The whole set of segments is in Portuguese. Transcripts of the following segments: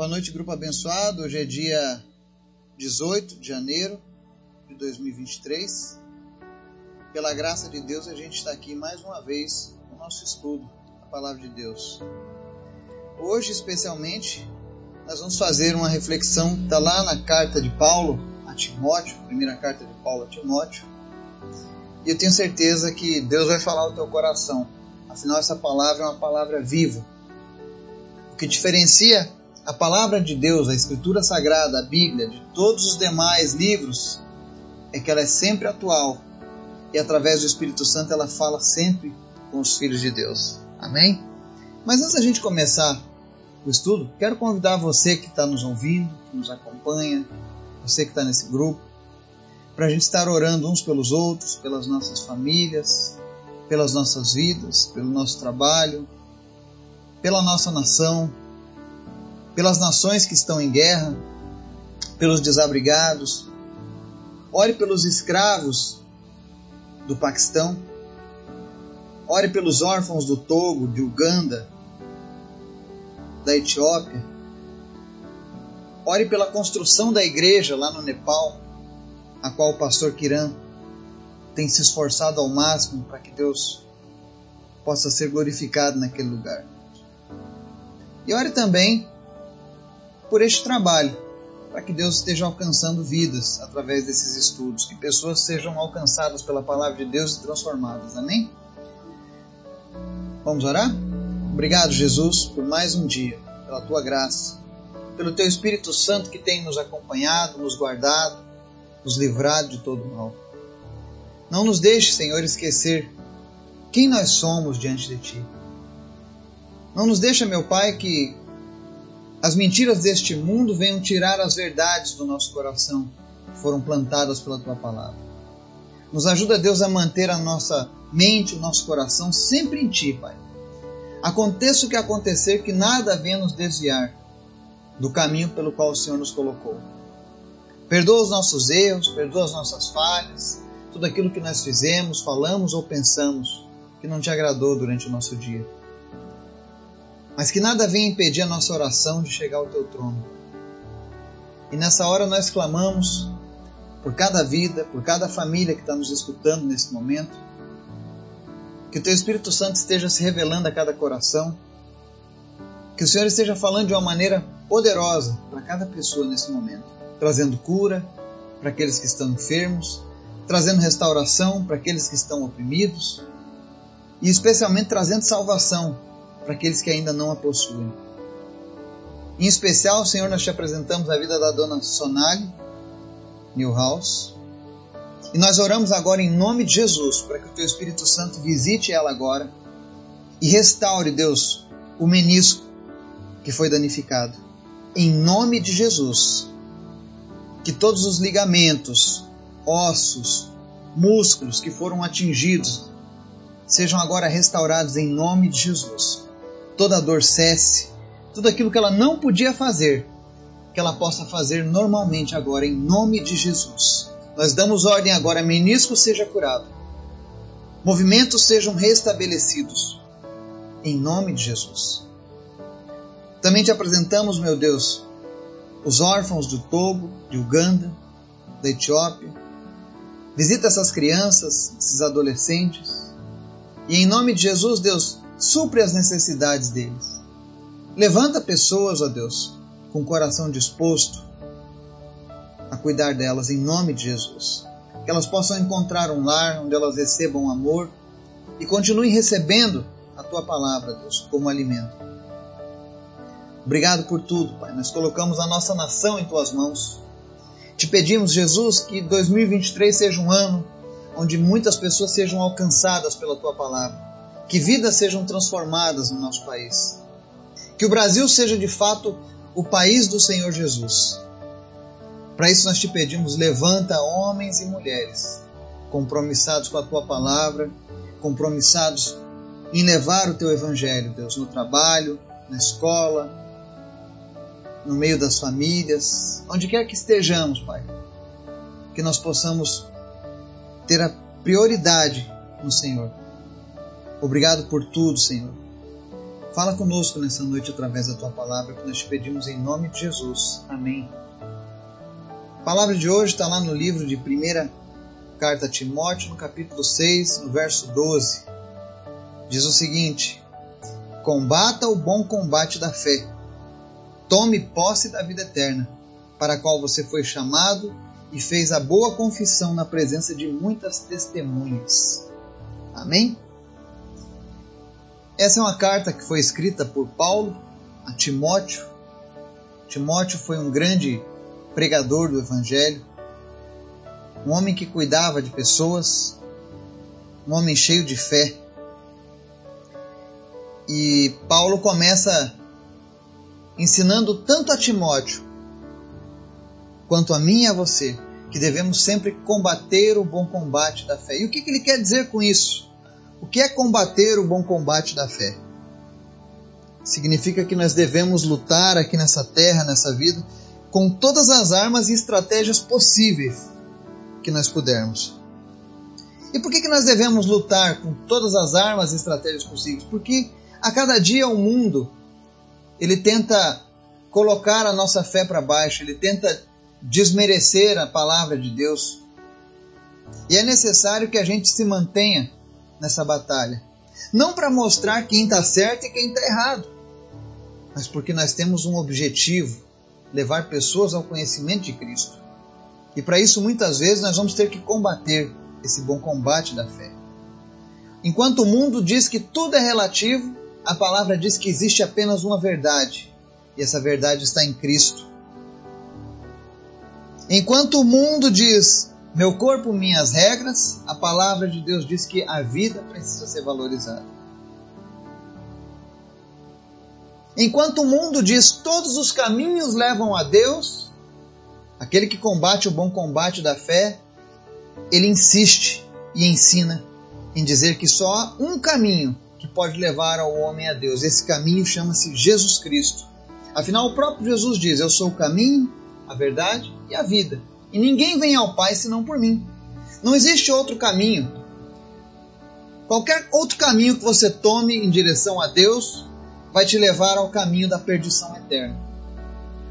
Boa noite, grupo abençoado. Hoje é dia 18 de janeiro de 2023. Pela graça de Deus, a gente está aqui mais uma vez no nosso estudo da Palavra de Deus. Hoje, especialmente, nós vamos fazer uma reflexão que está lá na carta de Paulo a Timóteo, primeira carta de Paulo a Timóteo. E eu tenho certeza que Deus vai falar ao teu coração. Afinal, essa palavra é uma palavra viva. O que diferencia a palavra de Deus, a Escritura Sagrada, a Bíblia, de todos os demais livros, é que ela é sempre atual e através do Espírito Santo ela fala sempre com os filhos de Deus. Amém? Mas antes da gente começar o estudo, quero convidar você que está nos ouvindo, que nos acompanha, você que está nesse grupo, para a gente estar orando uns pelos outros, pelas nossas famílias, pelas nossas vidas, pelo nosso trabalho, pela nossa nação, pelas nações que estão em guerra, pelos desabrigados. Ore pelos escravos do Paquistão. Ore pelos órfãos do Togo, de Uganda, da Etiópia. Ore pela construção da igreja lá no Nepal, a qual o pastor Kiran tem se esforçado ao máximo para que Deus possa ser glorificado naquele lugar. E ore também por este trabalho, para que Deus esteja alcançando vidas através desses estudos, que pessoas sejam alcançadas pela palavra de Deus e transformadas. Amém? Vamos orar? Obrigado, Jesus, por mais um dia, pela tua graça, pelo teu Espírito Santo que tem nos acompanhado, nos guardado, nos livrado de todo mal. Não nos deixe, Senhor, esquecer quem nós somos diante de ti. Não nos deixa, meu Pai, que as mentiras deste mundo venham tirar as verdades do nosso coração, que foram plantadas pela tua palavra. Nos ajuda, Deus, a manter a nossa mente, o nosso coração sempre em ti, Pai. Aconteça o que acontecer, que nada venha nos desviar do caminho pelo qual o Senhor nos colocou. Perdoa os nossos erros, perdoa as nossas falhas, tudo aquilo que nós fizemos, falamos ou pensamos que não te agradou durante o nosso dia mas que nada venha impedir a nossa oração de chegar ao teu trono. E nessa hora nós clamamos por cada vida, por cada família que está nos escutando nesse momento, que o teu Espírito Santo esteja se revelando a cada coração, que o Senhor esteja falando de uma maneira poderosa para cada pessoa nesse momento, trazendo cura para aqueles que estão enfermos, trazendo restauração para aqueles que estão oprimidos e especialmente trazendo salvação para aqueles que ainda não a possuem. Em especial, Senhor, nós te apresentamos a vida da dona Sonali Newhouse. E nós oramos agora em nome de Jesus, para que o teu Espírito Santo visite ela agora e restaure, Deus, o menisco que foi danificado. Em nome de Jesus, que todos os ligamentos, ossos, músculos que foram atingidos sejam agora restaurados em nome de Jesus toda a dor cesse, tudo aquilo que ela não podia fazer, que ela possa fazer normalmente agora, em nome de Jesus. Nós damos ordem agora: menisco seja curado, movimentos sejam restabelecidos, em nome de Jesus. Também te apresentamos, meu Deus, os órfãos do Togo, de Uganda, da Etiópia. Visita essas crianças, esses adolescentes. E em nome de Jesus, Deus, supre as necessidades deles. Levanta pessoas, ó Deus, com o coração disposto a cuidar delas em nome de Jesus. Que elas possam encontrar um lar onde elas recebam amor e continuem recebendo a tua palavra, Deus, como alimento. Obrigado por tudo, Pai. Nós colocamos a nossa nação em tuas mãos. Te pedimos, Jesus, que 2023 seja um ano onde muitas pessoas sejam alcançadas pela tua palavra que vidas sejam transformadas no nosso país. Que o Brasil seja de fato o país do Senhor Jesus. Para isso nós te pedimos, levanta homens e mulheres compromissados com a tua palavra, compromissados em levar o teu evangelho, Deus, no trabalho, na escola, no meio das famílias, onde quer que estejamos, Pai. Que nós possamos ter a prioridade no Senhor Obrigado por tudo, Senhor. Fala conosco nessa noite através da tua palavra que nós te pedimos em nome de Jesus. Amém. A palavra de hoje está lá no livro de 1 Carta a Timóteo, no capítulo 6, no verso 12. Diz o seguinte: Combata o bom combate da fé. Tome posse da vida eterna, para a qual você foi chamado e fez a boa confissão na presença de muitas testemunhas. Amém? Essa é uma carta que foi escrita por Paulo a Timóteo. Timóteo foi um grande pregador do Evangelho, um homem que cuidava de pessoas, um homem cheio de fé. E Paulo começa ensinando tanto a Timóteo quanto a mim e a você que devemos sempre combater o bom combate da fé. E o que, ele quer dizer com isso? O que é combater o bom combate da fé? Significa que nós devemos lutar aqui nessa terra, nessa vida, com todas as armas e estratégias possíveis que nós pudermos. E por que, que nós devemos lutar com todas as armas e estratégias possíveis? Porque a cada dia o mundo ele tenta colocar a nossa fé para baixo, ele tenta desmerecer a palavra de Deus. E é necessário que a gente se mantenha nessa batalha. Não para mostrar quem está certo e quem está errado, mas porque nós temos um objetivo: levar pessoas ao conhecimento de Cristo. E para isso, muitas vezes, nós vamos ter que combater esse bom combate da fé. Enquanto o mundo diz que tudo é relativo, a palavra diz que existe apenas uma verdade, e essa verdade está em Cristo. Enquanto o mundo diz meu corpo, minhas regras, a palavra de Deus diz que a vida precisa ser valorizada. Enquanto o mundo diz todos os caminhos levam a Deus, aquele que combate o bom combate da fé, ele insiste e ensina em dizer que só há um caminho que pode levar ao homem a Deus. Esse caminho chama-se Jesus Cristo. Afinal, o próprio Jesus diz: Eu sou o caminho, a verdade e a vida. E ninguém vem ao Pai senão por mim. Não existe outro caminho. Qualquer outro caminho que você tome em direção a Deus vai te levar ao caminho da perdição eterna.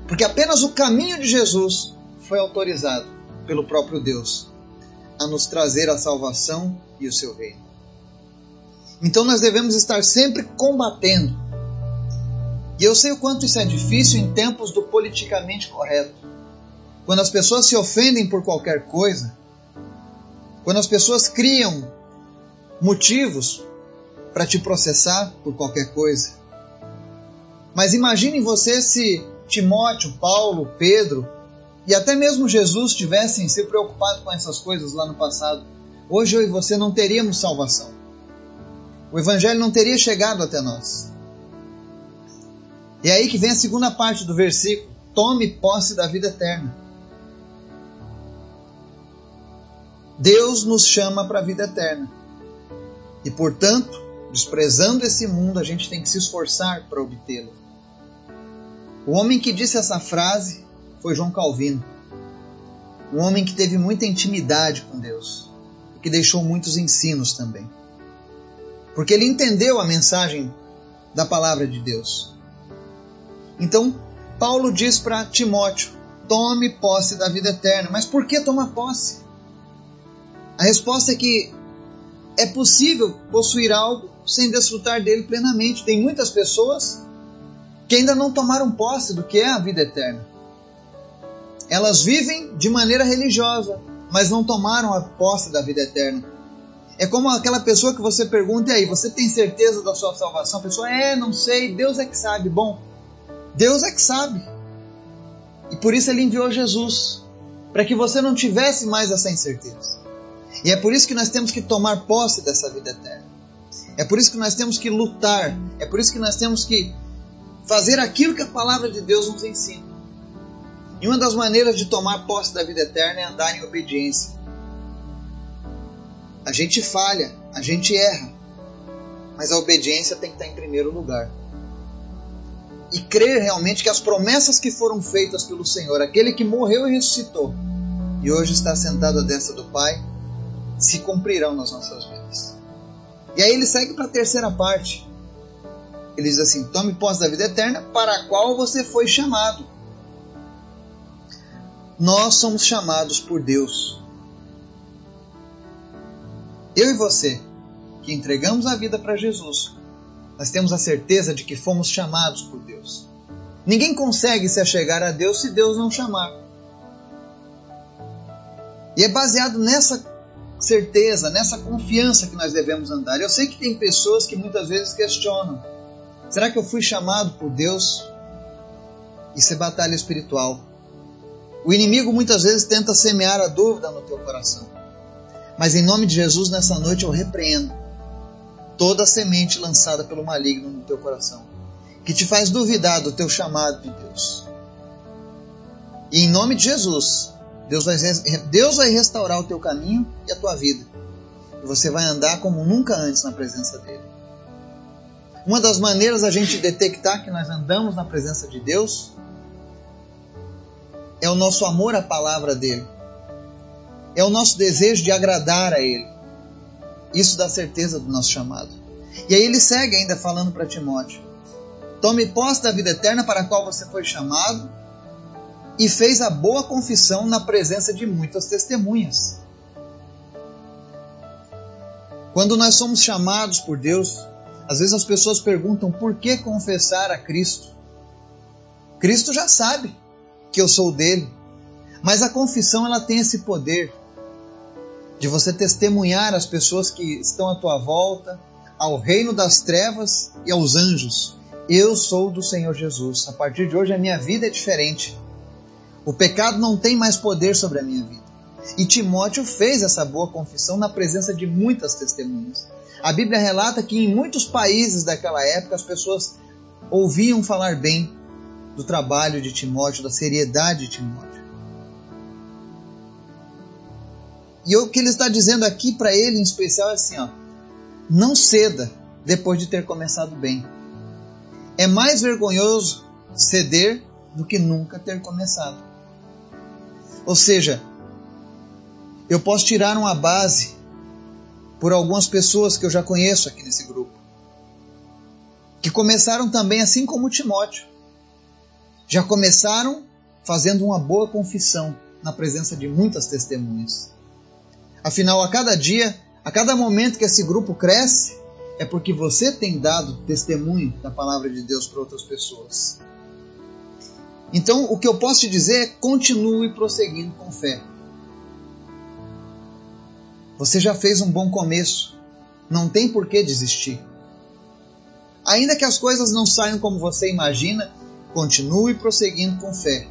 Porque apenas o caminho de Jesus foi autorizado pelo próprio Deus a nos trazer a salvação e o seu reino. Então nós devemos estar sempre combatendo. E eu sei o quanto isso é difícil em tempos do politicamente correto. Quando as pessoas se ofendem por qualquer coisa, quando as pessoas criam motivos para te processar por qualquer coisa. Mas imagine você se Timóteo, Paulo, Pedro e até mesmo Jesus tivessem se preocupado com essas coisas lá no passado. Hoje eu e você não teríamos salvação. O Evangelho não teria chegado até nós. E é aí que vem a segunda parte do versículo: tome posse da vida eterna. Deus nos chama para a vida eterna. E, portanto, desprezando esse mundo, a gente tem que se esforçar para obtê-lo. O homem que disse essa frase foi João Calvino. Um homem que teve muita intimidade com Deus que deixou muitos ensinos também. Porque ele entendeu a mensagem da palavra de Deus. Então, Paulo diz para Timóteo: tome posse da vida eterna. Mas por que tomar posse? A resposta é que é possível possuir algo sem desfrutar dele plenamente. Tem muitas pessoas que ainda não tomaram posse do que é a vida eterna. Elas vivem de maneira religiosa, mas não tomaram a posse da vida eterna. É como aquela pessoa que você pergunta, e aí, você tem certeza da sua salvação? A pessoa, é, não sei, Deus é que sabe. Bom, Deus é que sabe. E por isso ele enviou Jesus, para que você não tivesse mais essa incerteza. E é por isso que nós temos que tomar posse dessa vida eterna. É por isso que nós temos que lutar. É por isso que nós temos que fazer aquilo que a palavra de Deus nos ensina. E uma das maneiras de tomar posse da vida eterna é andar em obediência. A gente falha, a gente erra, mas a obediência tem que estar em primeiro lugar. E crer realmente que as promessas que foram feitas pelo Senhor, aquele que morreu e ressuscitou, e hoje está sentado à destra do Pai, se cumprirão nas nossas vidas. E aí ele segue para a terceira parte. Ele diz assim: tome posse da vida eterna para a qual você foi chamado. Nós somos chamados por Deus. Eu e você, que entregamos a vida para Jesus, nós temos a certeza de que fomos chamados por Deus. Ninguém consegue se achegar a Deus se Deus não chamar. E é baseado nessa certeza, nessa confiança que nós devemos andar. Eu sei que tem pessoas que muitas vezes questionam: será que eu fui chamado por Deus? Isso é batalha espiritual. O inimigo muitas vezes tenta semear a dúvida no teu coração. Mas em nome de Jesus, nessa noite eu repreendo toda a semente lançada pelo maligno no teu coração, que te faz duvidar do teu chamado de Deus. E em nome de Jesus, Deus vai, Deus vai restaurar o teu caminho e a tua vida. E você vai andar como nunca antes na presença dele. Uma das maneiras a gente detectar que nós andamos na presença de Deus é o nosso amor à palavra dele. É o nosso desejo de agradar a ele. Isso dá certeza do nosso chamado. E aí ele segue ainda falando para Timóteo: Tome posse da vida eterna para a qual você foi chamado e fez a boa confissão na presença de muitas testemunhas. Quando nós somos chamados por Deus, às vezes as pessoas perguntam por que confessar a Cristo. Cristo já sabe que eu sou dele, mas a confissão ela tem esse poder de você testemunhar às pessoas que estão à tua volta, ao reino das trevas e aos anjos. Eu sou do Senhor Jesus. A partir de hoje a minha vida é diferente. O pecado não tem mais poder sobre a minha vida. E Timóteo fez essa boa confissão na presença de muitas testemunhas. A Bíblia relata que em muitos países daquela época as pessoas ouviam falar bem do trabalho de Timóteo, da seriedade de Timóteo. E o que ele está dizendo aqui para ele em especial é assim, ó, não ceda depois de ter começado bem. É mais vergonhoso ceder do que nunca ter começado. Ou seja, eu posso tirar uma base por algumas pessoas que eu já conheço aqui nesse grupo, que começaram também assim como Timóteo. Já começaram fazendo uma boa confissão na presença de muitas testemunhas. Afinal, a cada dia, a cada momento que esse grupo cresce, é porque você tem dado testemunho da palavra de Deus para outras pessoas. Então, o que eu posso te dizer é continue prosseguindo com fé. Você já fez um bom começo, não tem por que desistir. Ainda que as coisas não saiam como você imagina, continue prosseguindo com fé.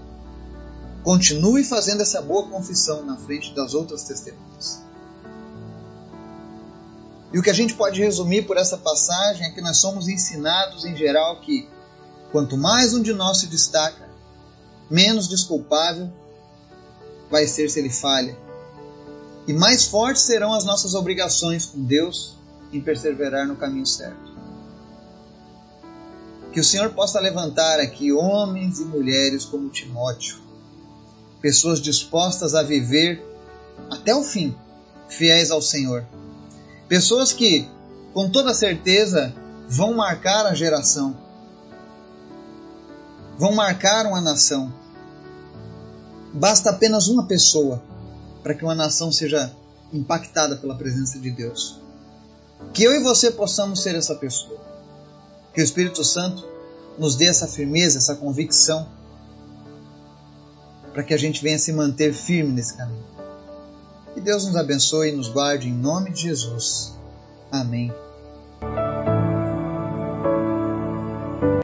Continue fazendo essa boa confissão na frente das outras testemunhas. E o que a gente pode resumir por essa passagem é que nós somos ensinados em geral que quanto mais um de nós se destaca, menos desculpável vai ser se ele falha. E mais fortes serão as nossas obrigações com Deus em perseverar no caminho certo. Que o Senhor possa levantar aqui homens e mulheres como Timóteo, pessoas dispostas a viver até o fim, fiéis ao Senhor. Pessoas que, com toda certeza, vão marcar a geração, vão marcar uma nação. Basta apenas uma pessoa para que uma nação seja impactada pela presença de Deus. Que eu e você possamos ser essa pessoa. Que o Espírito Santo nos dê essa firmeza, essa convicção, para que a gente venha se manter firme nesse caminho. Que Deus nos abençoe e nos guarde em nome de Jesus. Amém.